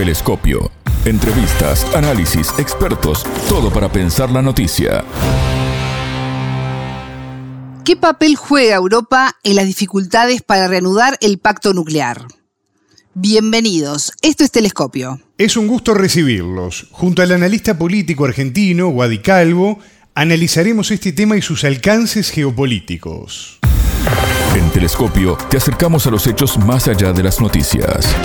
Telescopio. Entrevistas, análisis, expertos, todo para pensar la noticia. ¿Qué papel juega Europa en las dificultades para reanudar el pacto nuclear? Bienvenidos, esto es Telescopio. Es un gusto recibirlos. Junto al analista político argentino Guadi Calvo, analizaremos este tema y sus alcances geopolíticos. En Telescopio te acercamos a los hechos más allá de las noticias.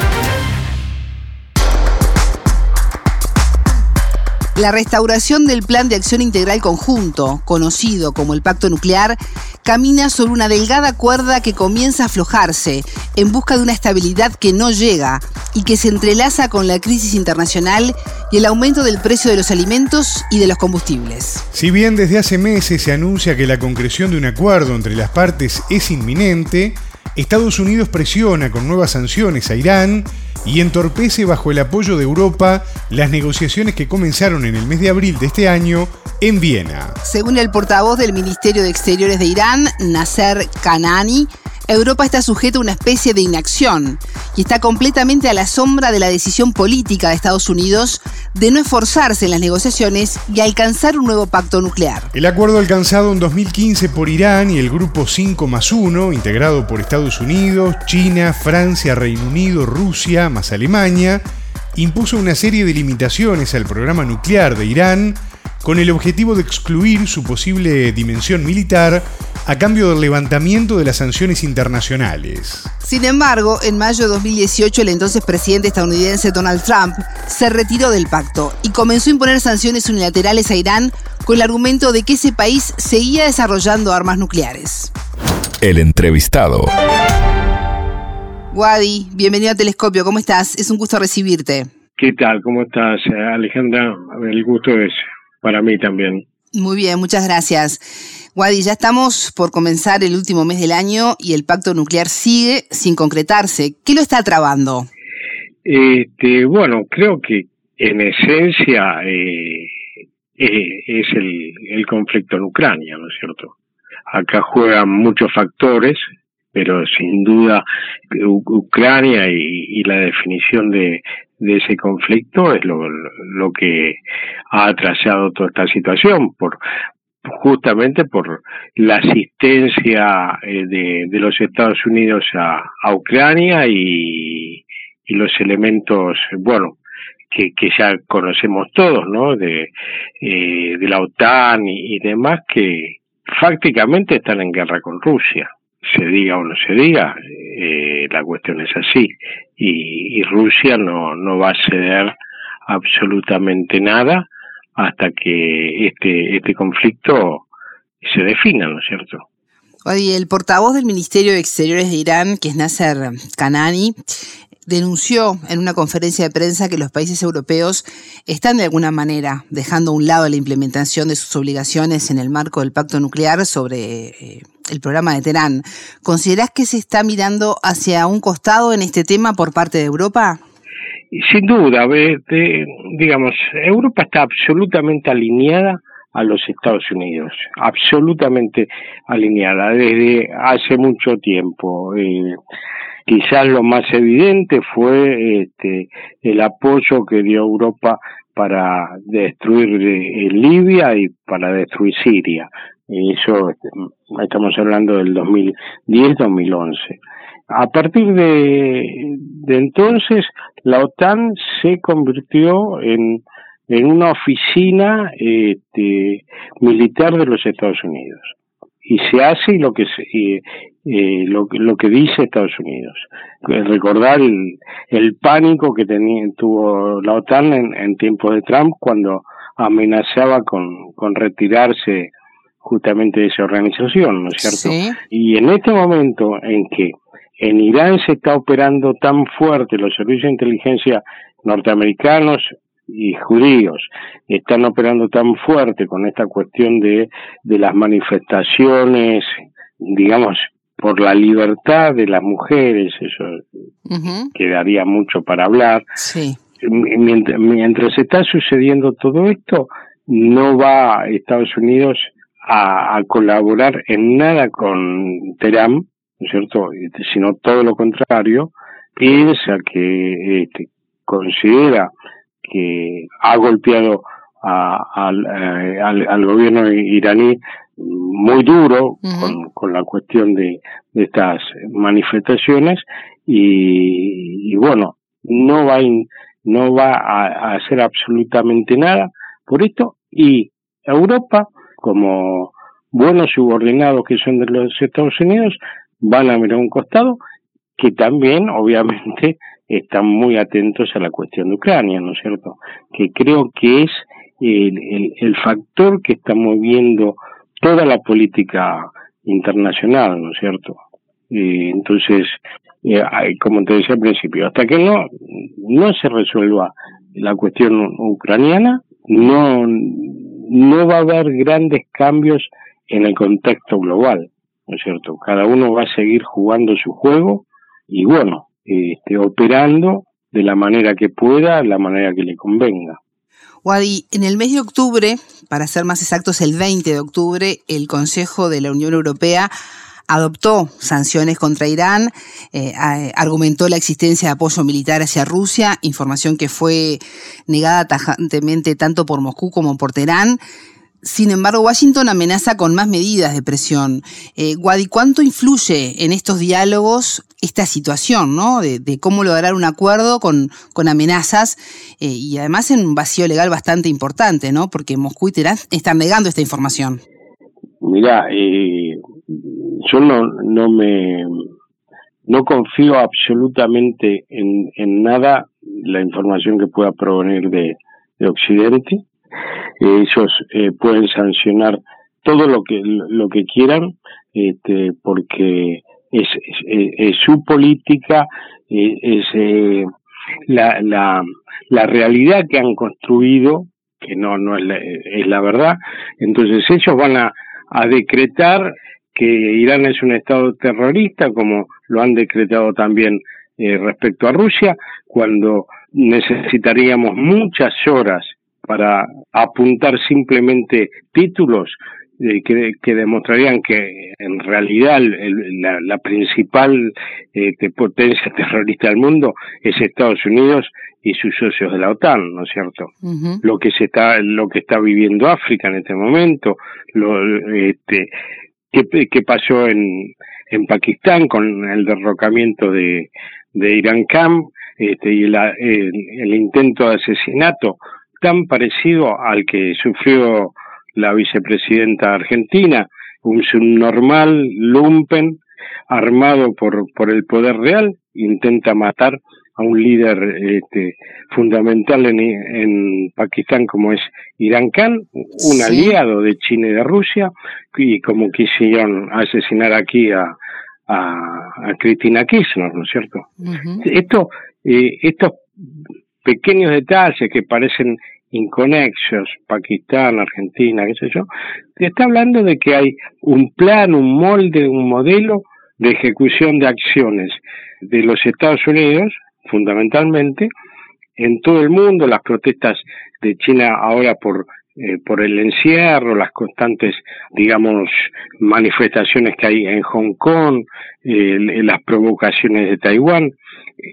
La restauración del Plan de Acción Integral Conjunto, conocido como el Pacto Nuclear, camina sobre una delgada cuerda que comienza a aflojarse en busca de una estabilidad que no llega y que se entrelaza con la crisis internacional y el aumento del precio de los alimentos y de los combustibles. Si bien desde hace meses se anuncia que la concreción de un acuerdo entre las partes es inminente, Estados Unidos presiona con nuevas sanciones a Irán y entorpece bajo el apoyo de Europa las negociaciones que comenzaron en el mes de abril de este año en Viena. Según el portavoz del Ministerio de Exteriores de Irán, Nasser Kanani, Europa está sujeta a una especie de inacción y está completamente a la sombra de la decisión política de Estados Unidos de no esforzarse en las negociaciones y alcanzar un nuevo pacto nuclear. El acuerdo alcanzado en 2015 por Irán y el Grupo 5 más 1, integrado por Estados Unidos, China, Francia, Reino Unido, Rusia, más Alemania, impuso una serie de limitaciones al programa nuclear de Irán con el objetivo de excluir su posible dimensión militar a cambio del levantamiento de las sanciones internacionales. Sin embargo, en mayo de 2018 el entonces presidente estadounidense Donald Trump se retiró del pacto y comenzó a imponer sanciones unilaterales a Irán con el argumento de que ese país seguía desarrollando armas nucleares. El entrevistado. Wadi, bienvenido a Telescopio, ¿cómo estás? Es un gusto recibirte. ¿Qué tal? ¿Cómo estás, Alejandra? El gusto es para mí también. Muy bien, muchas gracias. Wadi, ya estamos por comenzar el último mes del año y el pacto nuclear sigue sin concretarse. ¿Qué lo está trabando? Este, bueno, creo que en esencia eh, eh, es el, el conflicto en Ucrania, ¿no es cierto? Acá juegan muchos factores, pero sin duda Ucrania y, la definición de, de ese conflicto es lo, lo que ha atrasado toda esta situación por justamente por la asistencia eh, de, los Estados Unidos a, Ucrania y, los elementos bueno que, ya conocemos todos no de, eh, la OTAN y, y demás que prácticamente están en guerra con Rusia se diga o no se diga, eh, la cuestión es así. Y, y, Rusia no, no va a ceder absolutamente nada hasta que este, este conflicto se defina, ¿no es cierto? Oye, el portavoz del Ministerio de Exteriores de Irán, que es Nasser Kanani, denunció en una conferencia de prensa que los países europeos están de alguna manera dejando a un lado la implementación de sus obligaciones en el marco del pacto nuclear sobre eh, el programa de Teherán. ¿Considerás que se está mirando hacia un costado en este tema por parte de Europa? Sin duda, digamos, Europa está absolutamente alineada a los Estados Unidos, absolutamente alineada desde hace mucho tiempo. Eh, quizás lo más evidente fue este, el apoyo que dio Europa para destruir eh, Libia y para destruir Siria. Eso estamos hablando del 2010-2011. A partir de, de entonces, la OTAN se convirtió en, en una oficina este, militar de los Estados Unidos y se hace lo que se, eh, eh, lo, lo que dice Estados Unidos. Recordar el, el pánico que tenía, tuvo la OTAN en, en tiempos de Trump cuando amenazaba con, con retirarse justamente de esa organización, ¿no es cierto? Y en este momento en que en Irán se está operando tan fuerte los servicios de inteligencia norteamericanos y judíos están operando tan fuerte con esta cuestión de, de las manifestaciones, digamos, por la libertad de las mujeres, eso quedaría mucho para hablar. Sí. Mientras, mientras está sucediendo todo esto, no va Estados Unidos a, a colaborar en nada con Teherán, ¿no es cierto? Este, sino todo lo contrario, piensa que este, considera que ha golpeado eh, al, gobierno iraní muy duro con, la cuestión de, estas manifestaciones y, bueno no va no va a, hacer absolutamente nada por esto y Europa como buenos subordinados que son de los Estados Unidos van a mirar un costado que también obviamente están muy atentos a la cuestión de Ucrania, ¿no es cierto? Que creo que es el, el, factor que está moviendo toda la política internacional, ¿no es cierto? entonces, eh, como te decía al principio, hasta que no, no se resuelva la cuestión ucraniana, no, no va a haber grandes cambios en el contexto global, ¿no es cierto? Cada uno va a seguir jugando su juego y bueno, este, operando de la manera que pueda, la manera que le convenga. Wadi, en el mes de octubre, para ser más exactos, el 20 de octubre, el Consejo de la Unión Europea adoptó sanciones contra Irán, eh, argumentó la existencia de apoyo militar hacia Rusia, información que fue negada tajantemente tanto por Moscú como por Teherán. Sin embargo, Washington amenaza con más medidas de presión. Eh, Wadi, ¿cuánto influye en estos diálogos esta situación, ¿no? De, cómo lograr un acuerdo con, con amenazas eh, y además en un vacío legal bastante importante, ¿no? Porque Moscú y Teherán están negando esta información. Mira, eh, yo no, no me no confío absolutamente en, nada la información que pueda provenir de, de Occidente ellos eh, pueden sancionar todo lo que lo que quieran este, porque es, es, su política es, eh, la, la, la realidad que han construido que no no es la, es la verdad. Entonces ellos van a, a decretar que Irán es un estado terrorista como lo han decretado también eh, respecto a Rusia cuando necesitaríamos muchas horas para apuntar simplemente títulos eh, que, demostrarían que en realidad la, principal eh, potencia terrorista del mundo es Estados Unidos y sus socios de la OTAN, ¿no es cierto? Lo que se está, lo que está viviendo África en este momento, lo, este, qué, pasó en, en Pakistán con el derrocamiento de, de Irán Khan este, y el intento de asesinato tan parecido al que sufrió la vicepresidenta argentina, un subnormal lumpen armado por, por el poder real, intenta matar a un líder este, fundamental en, en, Pakistán como es Irán Khan, un aliado de China y de Rusia, y como quisieron asesinar aquí a, a, Cristina Kirchner, ¿no es cierto? Esto, eh, estos pequeños detalles que parecen inconexos, Pakistán, Argentina, qué sé yo, está hablando de que hay un plan, un molde, un modelo de ejecución de acciones de los Estados Unidos, fundamentalmente, en todo el mundo, las protestas de China ahora por eh, por el encierro, las constantes, digamos, manifestaciones que hay en Hong Kong, eh, las provocaciones de Taiwán,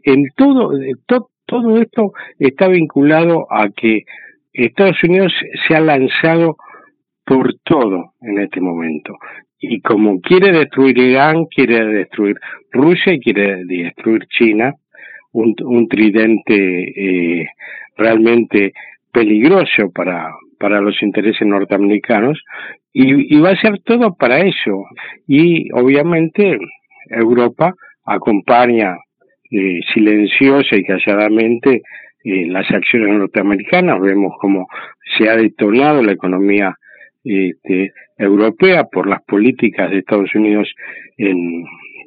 en todo, todo, todo esto está vinculado a que Estados Unidos se ha lanzado por todo en este momento. Y como quiere destruir Irán, quiere destruir Rusia y quiere destruir China, un, un tridente eh, realmente peligroso para, para los intereses norteamericanos, y, y va a ser todo para eso. Y obviamente Europa acompaña eh, silenciosa y calladamente eh, las acciones norteamericanas, vemos cómo se ha detonado la economía este, europea por las políticas de Estados Unidos, en,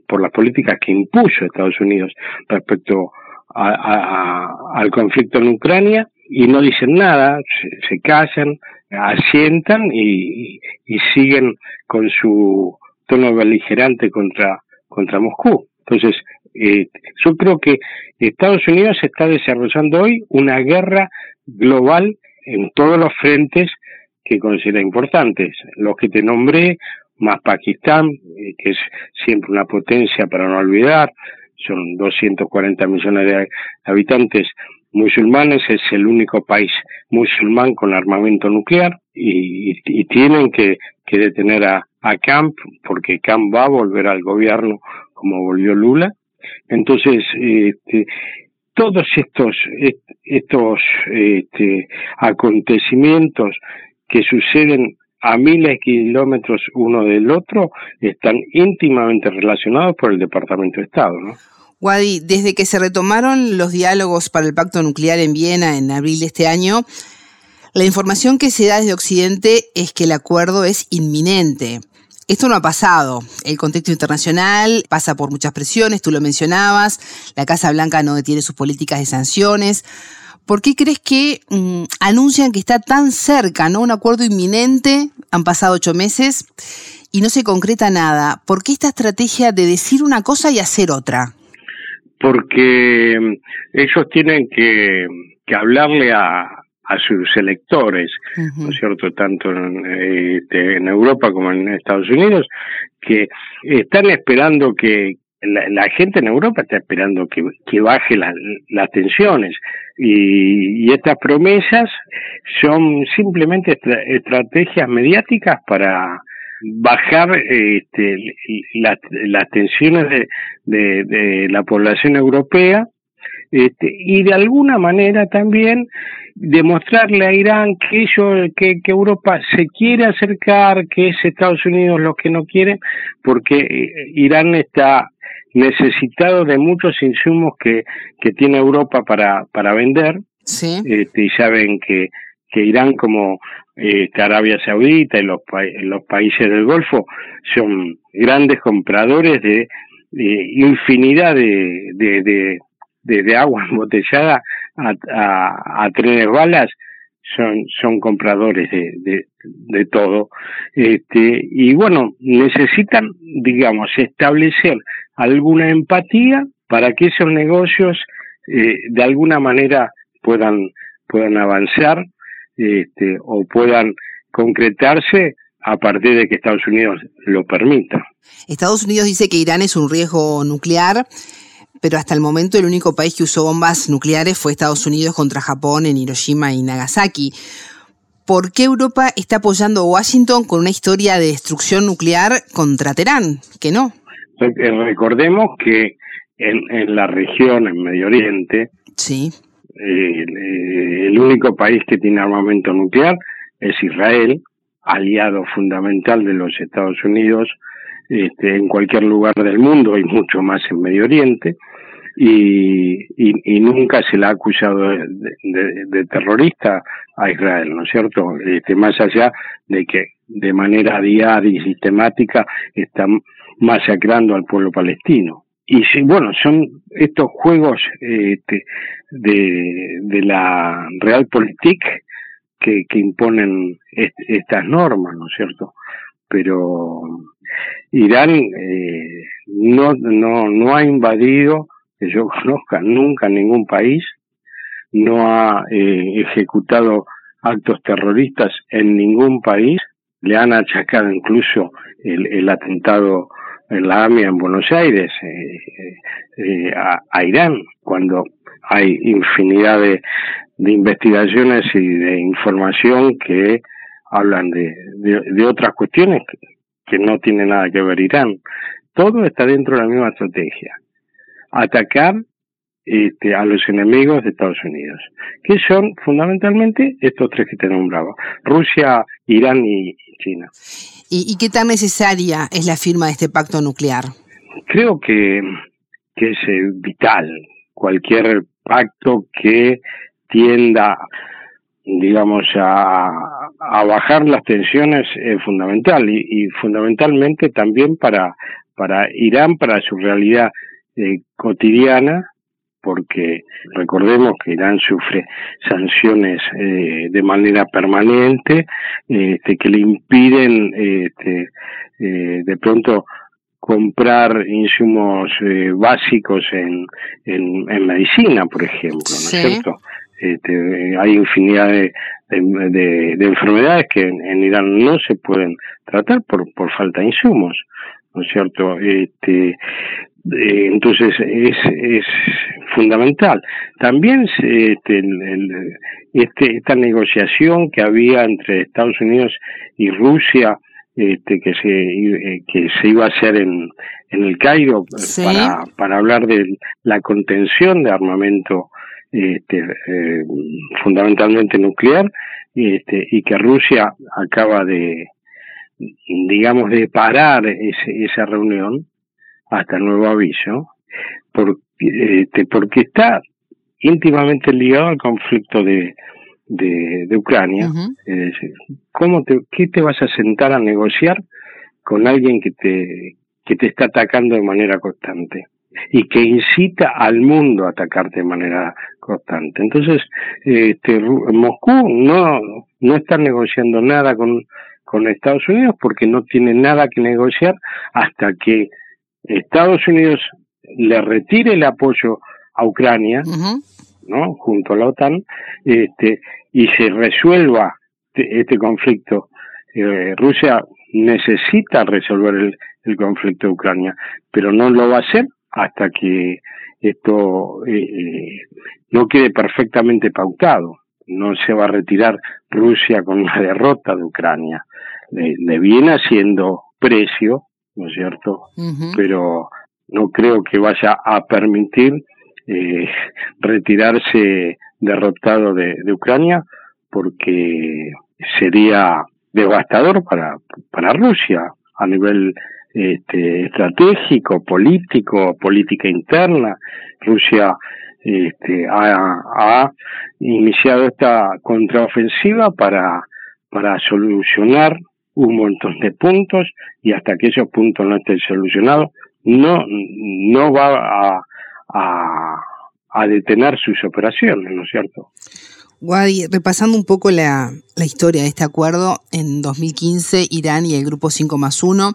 por las políticas que impuso Estados Unidos respecto al conflicto en Ucrania y no dicen nada, se, callan, asientan y, y, siguen con su tono beligerante contra, contra Moscú. Entonces, eh, yo creo que Estados Unidos está desarrollando hoy una guerra global en todos los frentes que considera importantes. Los que te nombré, más Pakistán, eh, que es siempre una potencia para no olvidar, son 240 millones de habitantes musulmanes, es el único país musulmán con armamento nuclear y, tienen que, detener a Camp porque Camp va a volver al gobierno como volvió Lula. Entonces, este, todos estos, estos este, acontecimiimientos que suceden a miles de kilómetros uno del otro están íntimamente relacionados por el Departamento de Estado. ¿no? Wadi, desde que se retomaron los diálogos para el pacto nuclear en Viena en abril de este año, la información que se da desde Occidente es que el acuerdo es inminente. Esto no ha pasado. El contexto internacional pasa por muchas presiones, tú lo mencionabas, la Casa Blanca no detiene sus políticas de sanciones. ¿Por qué crees que mm, anuncian que está tan cerca, ¿no? Un acuerdo inminente, han pasado ocho meses y no se concreta nada. ¿Por qué esta estrategia de decir una cosa y hacer otra? Porque mm, ellos tienen que hablarle a, a sus electores, ¿no es cierto?, tanto este, en, Europa como en Estados Unidos, que están esperando que, la, gente en Europa está esperando que, que baje las tensiones y, estas promesas son simplemente estrategias mediáticas para bajar este, las tensiones de, de la población europea este, y de alguna manera también demostrarle a Irán que ellos, que, Europa se quiere acercar, que es Estados Unidos los que no quieren, porque eh, Irán está necesitado de muchos insumos que, que tiene Europa para, para vender. Sí. Este, y saben que, que Irán como este, Arabia Saudita y los, los países del Golfo son grandes compradores de, infinidad de, de, de, agua embotellada a, a, trenes balas son, compradores de, de, todo. Este, y bueno, necesitan, digamos, establecer alguna empatía para que esos negocios eh, de alguna manera puedan, puedan avanzar este, o puedan concretarse a partir de que Estados Unidos lo permita. Estados Unidos dice que Irán es un riesgo nuclear pero hasta el momento el único país que usó bombas nucleares fue Estados Unidos contra Japón en Hiroshima y Nagasaki. ¿Por qué Europa está apoyando a Washington con una historia de destrucción nuclear contra Teherán? Que no. Eh, recordemos que en, la región, en Medio Oriente, sí. Eh, el único país que tiene armamento nuclear es Israel, aliado fundamental de los Estados Unidos este, en cualquier lugar del mundo y mucho más en Medio Oriente. Y, y, nunca se le ha acusado de, terrorista a Israel, ¿no es cierto? Este, más allá de que de manera diaria y sistemática está masacrando al pueblo palestino. Y bueno, son estos juegos este, de, de la Realpolitik que, que imponen estas normas, ¿no es cierto? Pero Irán eh, no, no, no ha invadido, que yo conozca, nunca ningún país, no ha eh, ejecutado actos terroristas en ningún país, le han achacado incluso el, el atentado en la AMIA en Buenos Aires eh, a, Irán, cuando hay infinidad de, investigaciones y de información que hablan de, de, otras cuestiones que no tiene nada que ver Irán. Todo está dentro de la misma estrategia. Atacar este, a los enemigos de Estados Unidos, que son fundamentalmente estos tres que te nombraba, Rusia, Irán y China. ¿Y, qué tan necesaria es la firma de este pacto nuclear? Creo que, que es eh, vital cualquier pacto que tienda digamos, a, a bajar las tensiones es fundamental y, fundamentalmente también para, para Irán, para su realidad eh, cotidiana, porque recordemos que Irán sufre sanciones eh, de manera permanente este, que le impiden este, eh, de pronto comprar insumos básicos en, en, en, medicina, por ejemplo, ¿no es cierto? Este, hay infinidad de, de, enfermedades que en, Irán no se pueden tratar por, por falta de insumos, ¿no es cierto? Este, Eh, entonces es, es fundamental. También este, este, esta negociación que había entre Estados Unidos y Rusia, este, que se eh, que se iba a hacer en, en el Cairo para, para hablar de la contención de armamento este, eh, fundamentalmente nuclear este, y que Rusia acaba de digamos de parar ese, esa reunión hasta nuevo aviso, porque, este, porque está íntimamente ligado al conflicto de, de, Ucrania. Es decir, ¿cómo te, ¿qué te vas a sentar a negociar con alguien que te, que te está atacando de manera constante? y que incita al mundo a atacarte de manera constante. Entonces, este, Moscú no, no está negociando nada con, con Estados Unidos porque no tiene nada que negociar hasta que Estados Unidos le retire el apoyo a Ucrania, ¿no? Junto a la OTAN, este, y se resuelva este conflicto. Eh, Rusia necesita resolver el, el, conflicto de Ucrania, pero no lo va a hacer hasta que esto eh, eh, no quede perfectamente pautado. No se va a retirar Rusia con una derrota de Ucrania. Le, viene haciendo precio, ¿no es cierto? Pero no creo que vaya a permitir eh, retirarse derrotado de, Ucrania porque sería devastador para, para Rusia a nivel este, estratégico, político, política interna. Rusia este, ha, ha, iniciado esta contraofensiva para, para solucionar un montón de puntos y hasta que esos puntos no estén solucionados, no, no va a, a, a detener sus operaciones, ¿no es cierto? Wadi, repasando un poco la, la, historia de este acuerdo, en 2015 Irán y el grupo 5 más 1,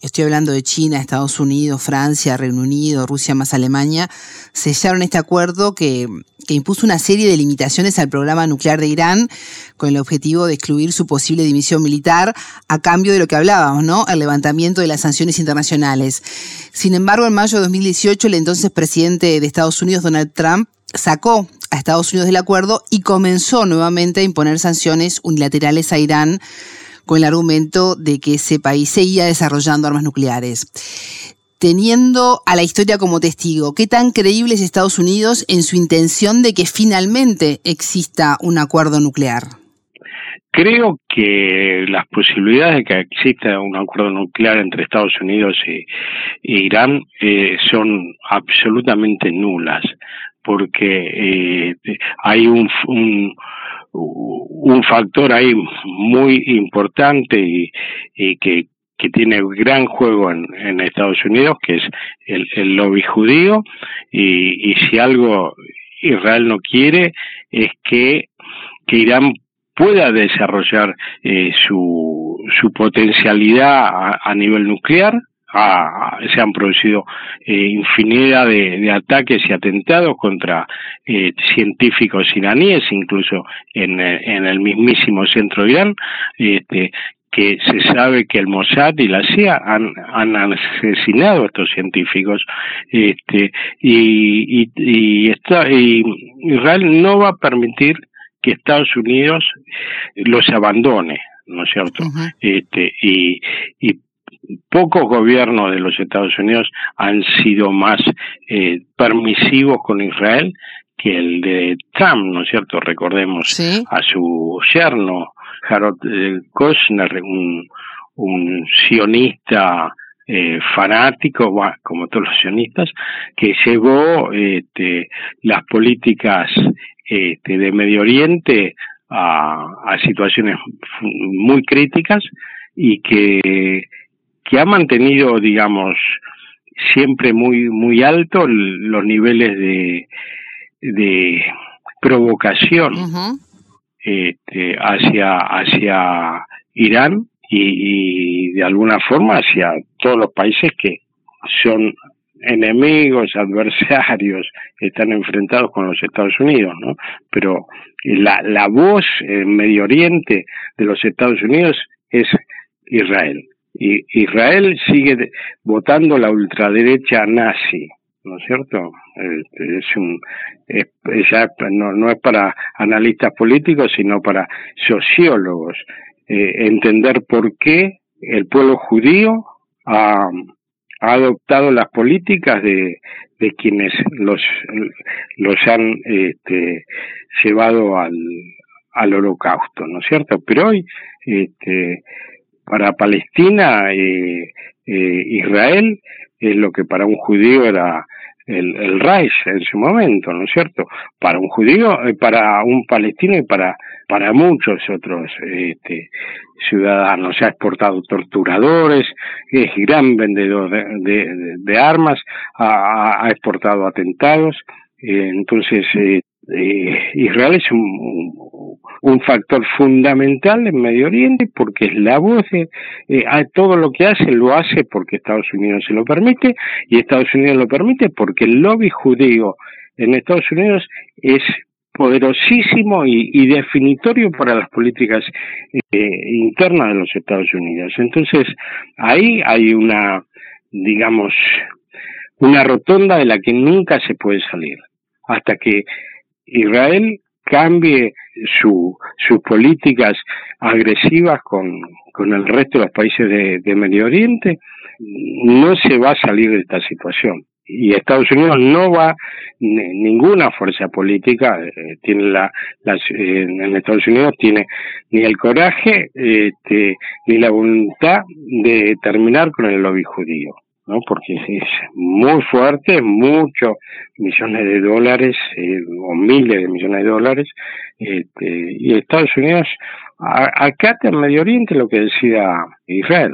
estoy hablando de China, Estados Unidos, Francia, Reino Unido, Rusia más Alemania, sellaron este acuerdo que, que impuso una serie de limitaciones al programa nuclear de Irán con el objetivo de excluir su posible dimisión militar a cambio de lo que hablábamos, ¿no? El levantamiento de las sanciones internacionales. Sin embargo, en mayo de 2018, el entonces presidente de Estados Unidos, Donald Trump, sacó a Estados Unidos del acuerdo y comenzó nuevamente a imponer sanciones unilaterales a Irán con el argumento de que ese país seguía desarrollando armas nucleares. Teniendo a la historia como testigo, ¿qué tan creíble es Estados Unidos en su intención de que finalmente exista un acuerdo nuclear? Creo que las posibilidades de que exista un acuerdo nuclear entre Estados Unidos e, Irán eh, son absolutamente nulas porque eh, hay un, un, factor ahí muy importante y, que, que tiene gran juego en, en, Estados Unidos, que es el, lobby judío, y, y, si algo Israel no quiere es que, que Irán pueda desarrollar eh, su, su potencialidad a nivel nuclear, se han producido eh, infinidad de, ataques y atentados contra eh, científicos iraníes, incluso en, en, el mismísimo centro de Irán, este, que se sabe que el Mossad y la CIA han, han asesinado a estos científicos este, y, y, y, y Israel no va a permitir que Estados Unidos los abandone, ¿no es cierto? este, y, y pocos gobiernos de los Estados Unidos han sido más eh, permisivos con Israel que el de Trump, ¿no es cierto? Recordemos a su yerno, Harold eh, Kushner, un, un sionista eh, fanático, como todos los sionistas, que llevó este, las políticas este, de Medio Oriente a, situaciones muy críticas y que que ha mantenido, digamos, siempre muy muy alto los niveles de, de provocación este, hacia hacia Irán y, y, de alguna forma hacia todos los países que son enemigos, adversarios, están enfrentados con los Estados Unidos, ¿no? Pero la, la voz en Medio Oriente de los Estados Unidos es Israel Israel sigue votando la ultraderecha nazi, ¿no es cierto? Este, es un, no, no, es para analistas políticos, sino para sociólogos, eh, entender por qué el pueblo judío ha, ha adoptado las políticas de, de quienes los, los han este, llevado al, al holocausto, ¿no es cierto? Pero hoy, este, para Palestina, eh, eh, Israel es lo que para un judío era el, el Reich en su momento, ¿no es cierto? Para un judío, eh, para un palestino y para, para muchos otros este, ciudadanos. Se ha exportado torturadores, es gran vendedor de, de, armas, ha, ha, exportado atentados. Eh, entonces, eh, Israel es un, factor fundamental en Medio Oriente porque es la voz de eh, todo lo que hace lo hace porque Estados Unidos se lo permite y Estados Unidos lo permite porque el lobby judío en Estados Unidos es poderosísimo y, definitorio para las políticas eh, internas de los Estados Unidos. Entonces, ahí hay una, digamos, una rotonda de la que nunca se puede salir hasta que Israel cambie su, sus políticas agresivas con, con el resto de los países de, Medio Oriente, no se va a salir de esta situación. Y Estados Unidos no va, ninguna fuerza política eh, tiene la, en Estados Unidos tiene ni el coraje este, ni la voluntad de terminar con el lobby judío. ¿No? porque es muy fuerte, muchos millones de dólares eh, o miles de millones de dólares, este, y Estados Unidos acá en Medio Oriente lo que decida Israel.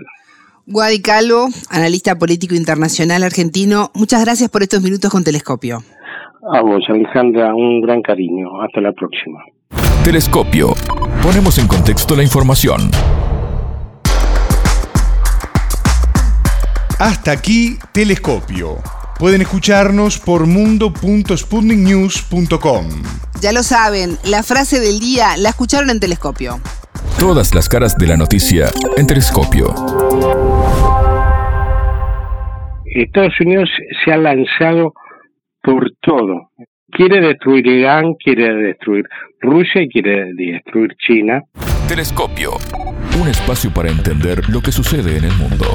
Guadi Calvo, analista político internacional argentino, muchas gracias por estos minutos con Telescopio. A vos, Alejandra, un gran cariño. Hasta la próxima. Telescopio. Ponemos en contexto la información. Hasta aquí Telescopio. Pueden escucharnos por mundo.sputniknews.com. Ya lo saben, la frase del día la escucharon en Telescopio. Todas las caras de la noticia en Telescopio. Estados Unidos se ha lanzado por todo. Quiere destruir Irán, quiere destruir Rusia y quiere destruir China. Telescopio. Un espacio para entender lo que sucede en el mundo.